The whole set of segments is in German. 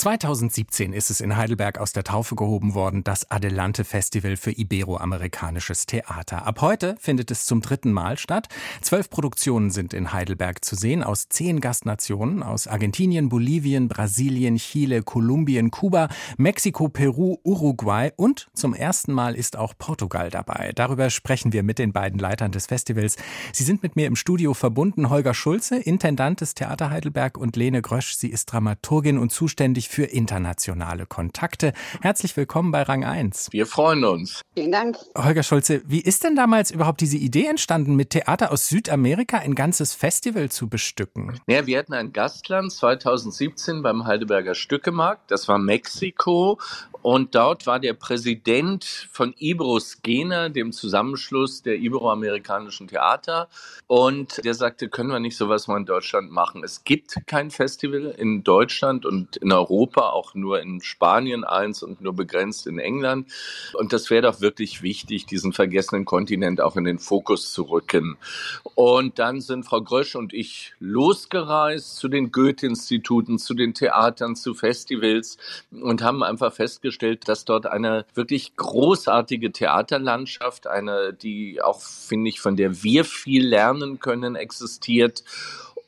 2017 ist es in Heidelberg aus der Taufe gehoben worden, das Adelante Festival für iberoamerikanisches Theater. Ab heute findet es zum dritten Mal statt. Zwölf Produktionen sind in Heidelberg zu sehen aus zehn Gastnationen, aus Argentinien, Bolivien, Brasilien, Chile, Kolumbien, Kuba, Mexiko, Peru, Uruguay und zum ersten Mal ist auch Portugal dabei. Darüber sprechen wir mit den beiden Leitern des Festivals. Sie sind mit mir im Studio verbunden. Holger Schulze, Intendant des Theater Heidelberg und Lene Grösch, sie ist Dramaturgin und zuständig für internationale Kontakte. Herzlich willkommen bei Rang 1. Wir freuen uns. Vielen Dank. Holger Schulze, wie ist denn damals überhaupt diese Idee entstanden, mit Theater aus Südamerika ein ganzes Festival zu bestücken? Ja, wir hatten ein Gastland 2017 beim Heidelberger Stückemarkt. Das war Mexiko. Und dort war der Präsident von Ibrosgena, dem Zusammenschluss der iberoamerikanischen Theater. Und der sagte, können wir nicht sowas mal in Deutschland machen? Es gibt kein Festival in Deutschland und in Europa, auch nur in Spanien eins und nur begrenzt in England. Und das wäre doch wirklich wichtig, diesen vergessenen Kontinent auch in den Fokus zu rücken. Und dann sind Frau Grösch und ich losgereist zu den Goethe-Instituten, zu den Theatern, zu Festivals und haben einfach festgestellt, festgestellt, dass dort eine wirklich großartige Theaterlandschaft, eine, die auch, finde ich, von der wir viel lernen können, existiert.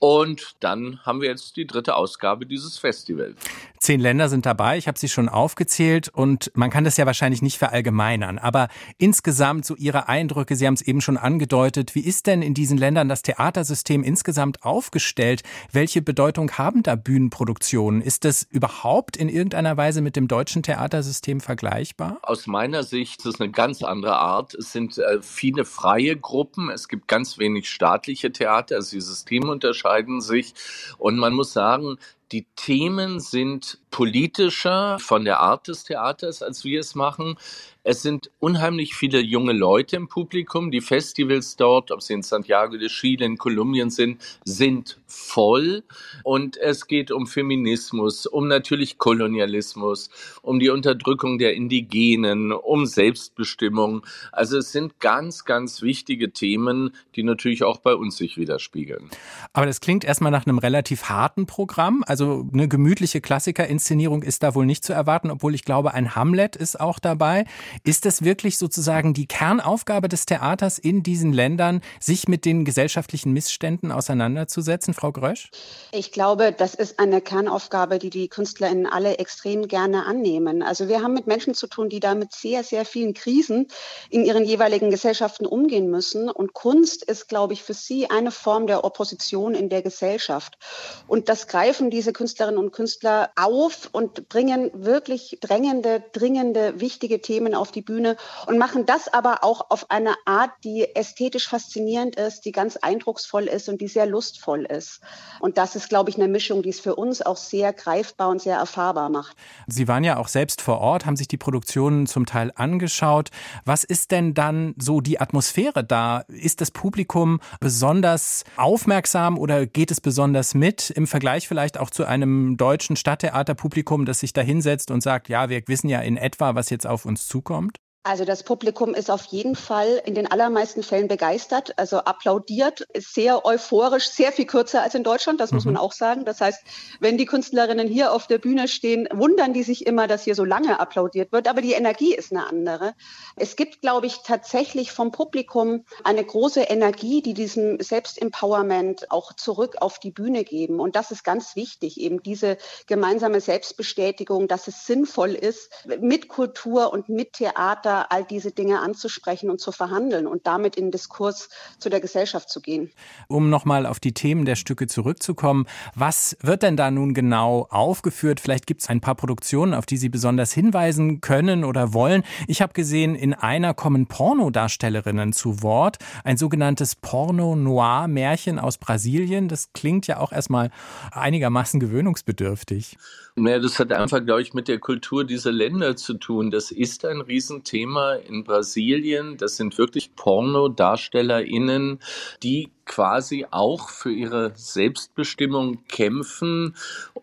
Und dann haben wir jetzt die dritte Ausgabe dieses Festivals. Zehn Länder sind dabei, ich habe sie schon aufgezählt und man kann das ja wahrscheinlich nicht verallgemeinern. Aber insgesamt so Ihre Eindrücke, Sie haben es eben schon angedeutet, wie ist denn in diesen Ländern das Theatersystem insgesamt aufgestellt? Welche Bedeutung haben da Bühnenproduktionen? Ist das überhaupt in irgendeiner Weise mit dem deutschen Theatersystem vergleichbar? Aus meiner Sicht ist es eine ganz andere Art. Es sind äh, viele freie Gruppen, es gibt ganz wenig staatliche Theater, also die Systeme unterscheiden sich. Und man muss sagen, die Themen sind politischer von der Art des Theaters, als wir es machen. Es sind unheimlich viele junge Leute im Publikum. Die Festivals dort, ob sie in Santiago de Chile, in Kolumbien sind, sind voll. Und es geht um Feminismus, um natürlich Kolonialismus, um die Unterdrückung der Indigenen, um Selbstbestimmung. Also es sind ganz, ganz wichtige Themen, die natürlich auch bei uns sich widerspiegeln. Aber das klingt erstmal nach einem relativ harten Programm. Also eine gemütliche Klassikerinszenierung ist da wohl nicht zu erwarten, obwohl ich glaube, ein Hamlet ist auch dabei. Ist es wirklich sozusagen die Kernaufgabe des Theaters in diesen Ländern, sich mit den gesellschaftlichen Missständen auseinanderzusetzen, Frau Grösch? Ich glaube, das ist eine Kernaufgabe, die die KünstlerInnen alle extrem gerne annehmen. Also wir haben mit Menschen zu tun, die da mit sehr, sehr vielen Krisen in ihren jeweiligen Gesellschaften umgehen müssen. Und Kunst ist, glaube ich, für sie eine Form der Opposition in der Gesellschaft. Und das greifen diese Künstlerinnen und Künstler auf und bringen wirklich drängende, dringende, wichtige Themen auf auf die Bühne und machen das aber auch auf eine Art, die ästhetisch faszinierend ist, die ganz eindrucksvoll ist und die sehr lustvoll ist. Und das ist, glaube ich, eine Mischung, die es für uns auch sehr greifbar und sehr erfahrbar macht. Sie waren ja auch selbst vor Ort, haben sich die Produktionen zum Teil angeschaut. Was ist denn dann so die Atmosphäre da? Ist das Publikum besonders aufmerksam oder geht es besonders mit im Vergleich vielleicht auch zu einem deutschen Stadttheaterpublikum, das sich da hinsetzt und sagt, ja, wir wissen ja in etwa, was jetzt auf uns zukommt? Also das Publikum ist auf jeden Fall in den allermeisten Fällen begeistert, also applaudiert, ist sehr euphorisch, sehr viel kürzer als in Deutschland, das mhm. muss man auch sagen. Das heißt, wenn die Künstlerinnen hier auf der Bühne stehen, wundern die sich immer, dass hier so lange applaudiert wird, aber die Energie ist eine andere. Es gibt, glaube ich, tatsächlich vom Publikum eine große Energie, die diesem Selbstempowerment auch zurück auf die Bühne geben. Und das ist ganz wichtig, eben diese gemeinsame Selbstbestätigung, dass es sinnvoll ist, mit Kultur und mit Theater da all diese Dinge anzusprechen und zu verhandeln und damit in den Diskurs zu der Gesellschaft zu gehen. Um nochmal auf die Themen der Stücke zurückzukommen, was wird denn da nun genau aufgeführt? Vielleicht gibt es ein paar Produktionen, auf die Sie besonders hinweisen können oder wollen. Ich habe gesehen, in einer kommen Pornodarstellerinnen zu Wort, ein sogenanntes Porno-Noir-Märchen aus Brasilien. Das klingt ja auch erstmal einigermaßen gewöhnungsbedürftig. Ja, das hat einfach, glaube ich, mit der Kultur dieser Länder zu tun. Das ist ein Riesenthema in Brasilien. Das sind wirklich Pornodarstellerinnen, die quasi auch für ihre Selbstbestimmung kämpfen.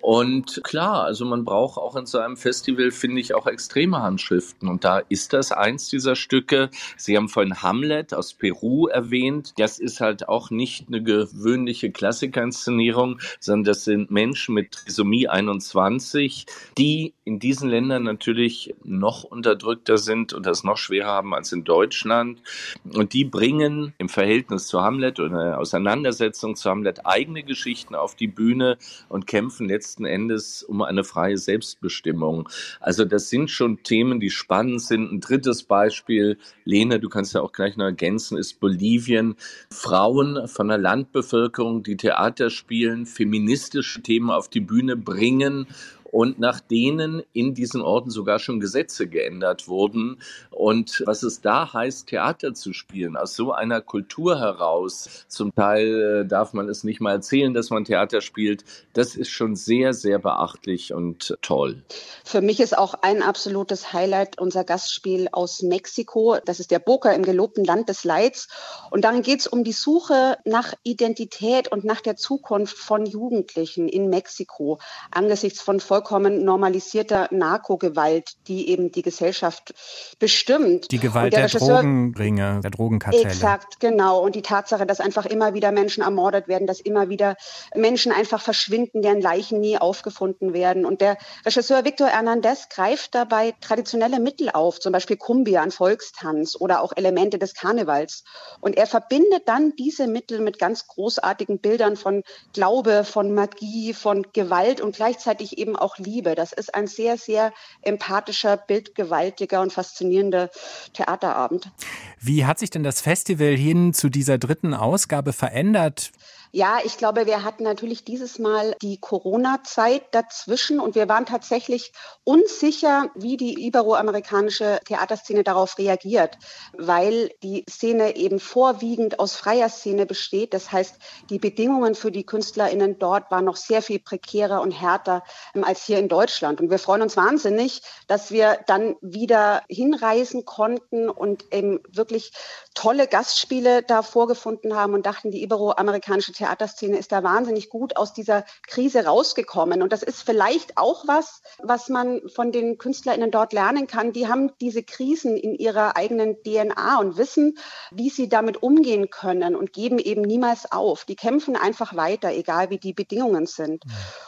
Und klar, also man braucht auch in so einem Festival, finde ich, auch extreme Handschriften. Und da ist das eins dieser Stücke. Sie haben vorhin Hamlet aus Peru erwähnt. Das ist halt auch nicht eine gewöhnliche Klassikerinszenierung, sondern das sind Menschen mit Trisomie 21, die in diesen Ländern natürlich noch unterdrückter sind und das noch schwerer haben als in Deutschland. Und die bringen im Verhältnis zu Hamlet oder Auseinandersetzung zu Hamlet eigene Geschichten auf die Bühne und kämpfen letzten Endes um eine freie Selbstbestimmung. Also das sind schon Themen, die spannend sind. Ein drittes Beispiel, Lene, du kannst ja auch gleich noch ergänzen, ist Bolivien. Frauen von der Landbevölkerung, die Theater spielen, feministische Themen auf die Bühne bringen und nach denen in diesen Orten sogar schon Gesetze geändert wurden. Und was es da heißt, Theater zu spielen, aus so einer Kultur heraus, zum Teil äh, darf man es nicht mal erzählen, dass man Theater spielt, das ist schon sehr, sehr beachtlich und toll. Für mich ist auch ein absolutes Highlight unser Gastspiel aus Mexiko. Das ist der Boca im gelobten Land des Leids. Und darin geht es um die Suche nach Identität und nach der Zukunft von Jugendlichen in Mexiko angesichts von Volk vollkommen normalisierter Narkogewalt, die eben die Gesellschaft bestimmt. Die Gewalt der, der Drogenringe, der Drogenkartelle. Exakt, genau. Und die Tatsache, dass einfach immer wieder Menschen ermordet werden, dass immer wieder Menschen einfach verschwinden, deren Leichen nie aufgefunden werden. Und der Regisseur Victor Hernandez greift dabei traditionelle Mittel auf, zum Beispiel Kumbia, ein Volkstanz oder auch Elemente des Karnevals. Und er verbindet dann diese Mittel mit ganz großartigen Bildern von Glaube, von Magie, von Gewalt und gleichzeitig eben auch auch liebe. Das ist ein sehr, sehr empathischer, bildgewaltiger und faszinierender Theaterabend. Wie hat sich denn das Festival hin zu dieser dritten Ausgabe verändert? Ja, ich glaube, wir hatten natürlich dieses Mal die Corona-Zeit dazwischen und wir waren tatsächlich unsicher, wie die iberoamerikanische Theaterszene darauf reagiert, weil die Szene eben vorwiegend aus freier Szene besteht. Das heißt, die Bedingungen für die KünstlerInnen dort waren noch sehr viel prekärer und härter ähm, als hier in Deutschland. Und wir freuen uns wahnsinnig, dass wir dann wieder hinreisen konnten und eben wirklich tolle Gastspiele da vorgefunden haben und dachten, die iberoamerikanische Theaterszene ist da wahnsinnig gut aus dieser Krise rausgekommen. Und das ist vielleicht auch was, was man von den KünstlerInnen dort lernen kann. Die haben diese Krisen in ihrer eigenen DNA und wissen, wie sie damit umgehen können und geben eben niemals auf. Die kämpfen einfach weiter, egal wie die Bedingungen sind.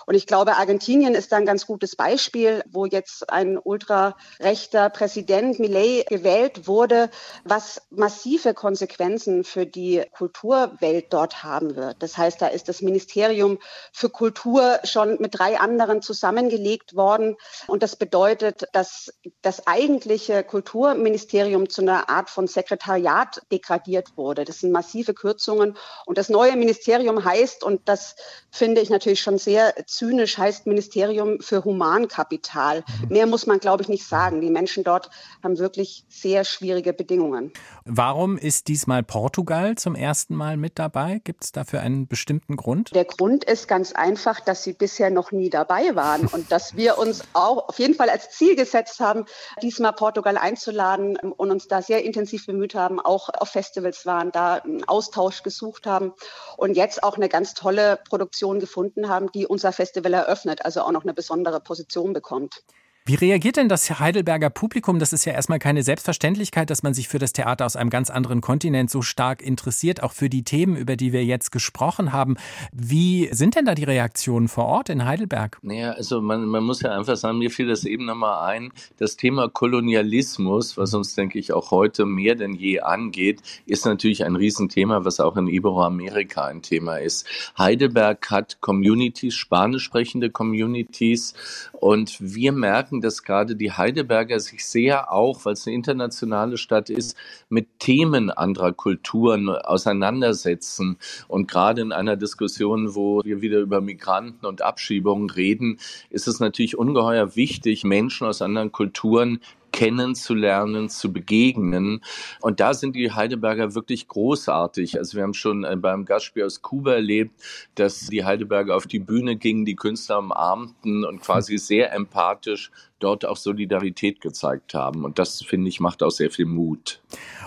Und ich glaube, Argentinien ist da ein ganz gutes Beispiel, wo jetzt ein ultrarechter Präsident Millet gewählt wurde, was massive Konsequenzen für die Kulturwelt dort haben wird. Das heißt, da ist das Ministerium für Kultur schon mit drei anderen zusammengelegt worden. Und das bedeutet, dass das eigentliche Kulturministerium zu einer Art von Sekretariat degradiert wurde. Das sind massive Kürzungen. Und das neue Ministerium heißt, und das finde ich natürlich schon sehr zynisch, heißt Ministerium für Humankapital. Mhm. Mehr muss man, glaube ich, nicht sagen. Die Menschen dort haben wirklich sehr schwierige Bedingungen. Warum ist diesmal Portugal zum ersten Mal mit dabei? Gibt es dafür einen bestimmten Grund? Der Grund ist ganz einfach, dass sie bisher noch nie dabei waren und dass wir uns auch auf jeden Fall als Ziel gesetzt haben, diesmal Portugal einzuladen und uns da sehr intensiv bemüht haben, auch auf Festivals waren, da einen Austausch gesucht haben und jetzt auch eine ganz tolle Produktion gefunden haben, die unser Festival eröffnet, also auch noch eine besondere Position bekommt. Wie reagiert denn das Heidelberger Publikum? Das ist ja erstmal keine Selbstverständlichkeit, dass man sich für das Theater aus einem ganz anderen Kontinent so stark interessiert, auch für die Themen, über die wir jetzt gesprochen haben. Wie sind denn da die Reaktionen vor Ort in Heidelberg? Naja, also man, man muss ja einfach sagen, mir fiel das eben nochmal ein, das Thema Kolonialismus, was uns, denke ich, auch heute mehr denn je angeht, ist natürlich ein Riesenthema, was auch in Iberoamerika ein Thema ist. Heidelberg hat Communities, spanisch sprechende Communities und wir merken, dass gerade die Heidelberger sich sehr auch, weil es eine internationale Stadt ist, mit Themen anderer Kulturen auseinandersetzen. Und gerade in einer Diskussion, wo wir wieder über Migranten und Abschiebungen reden, ist es natürlich ungeheuer wichtig, Menschen aus anderen Kulturen kennenzulernen, zu begegnen. Und da sind die Heidelberger wirklich großartig. Also wir haben schon äh, beim Gastspiel aus Kuba erlebt, dass die Heidelberger auf die Bühne gingen, die Künstler umarmten und quasi sehr empathisch dort auch Solidarität gezeigt haben. Und das, finde ich, macht auch sehr viel Mut.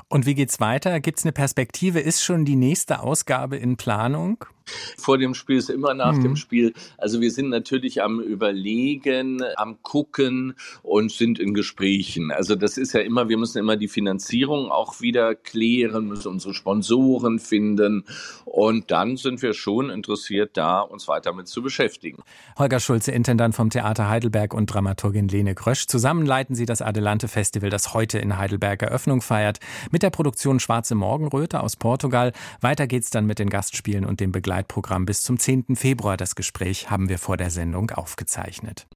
Und wie geht's weiter? Gibt es eine Perspektive? Ist schon die nächste Ausgabe in Planung? Vor dem Spiel ist immer nach mhm. dem Spiel. Also wir sind natürlich am Überlegen, am Gucken und sind in Gesprächen. Also das ist ja immer, wir müssen immer die Finanzierung auch wieder klären, müssen unsere Sponsoren finden. Und dann sind wir schon interessiert, da uns weiter mit zu beschäftigen. Holger Schulze, Intendant vom Theater Heidelberg und Dramaturgin Lene Grösch. Zusammen leiten Sie das Adelante Festival, das heute in Heidelberg Eröffnung feiert, mit der Produktion Schwarze Morgenröte aus Portugal. Weiter geht's dann mit den Gastspielen und dem Begleitprogramm bis zum 10. Februar. Das Gespräch haben wir vor der Sendung aufgezeichnet.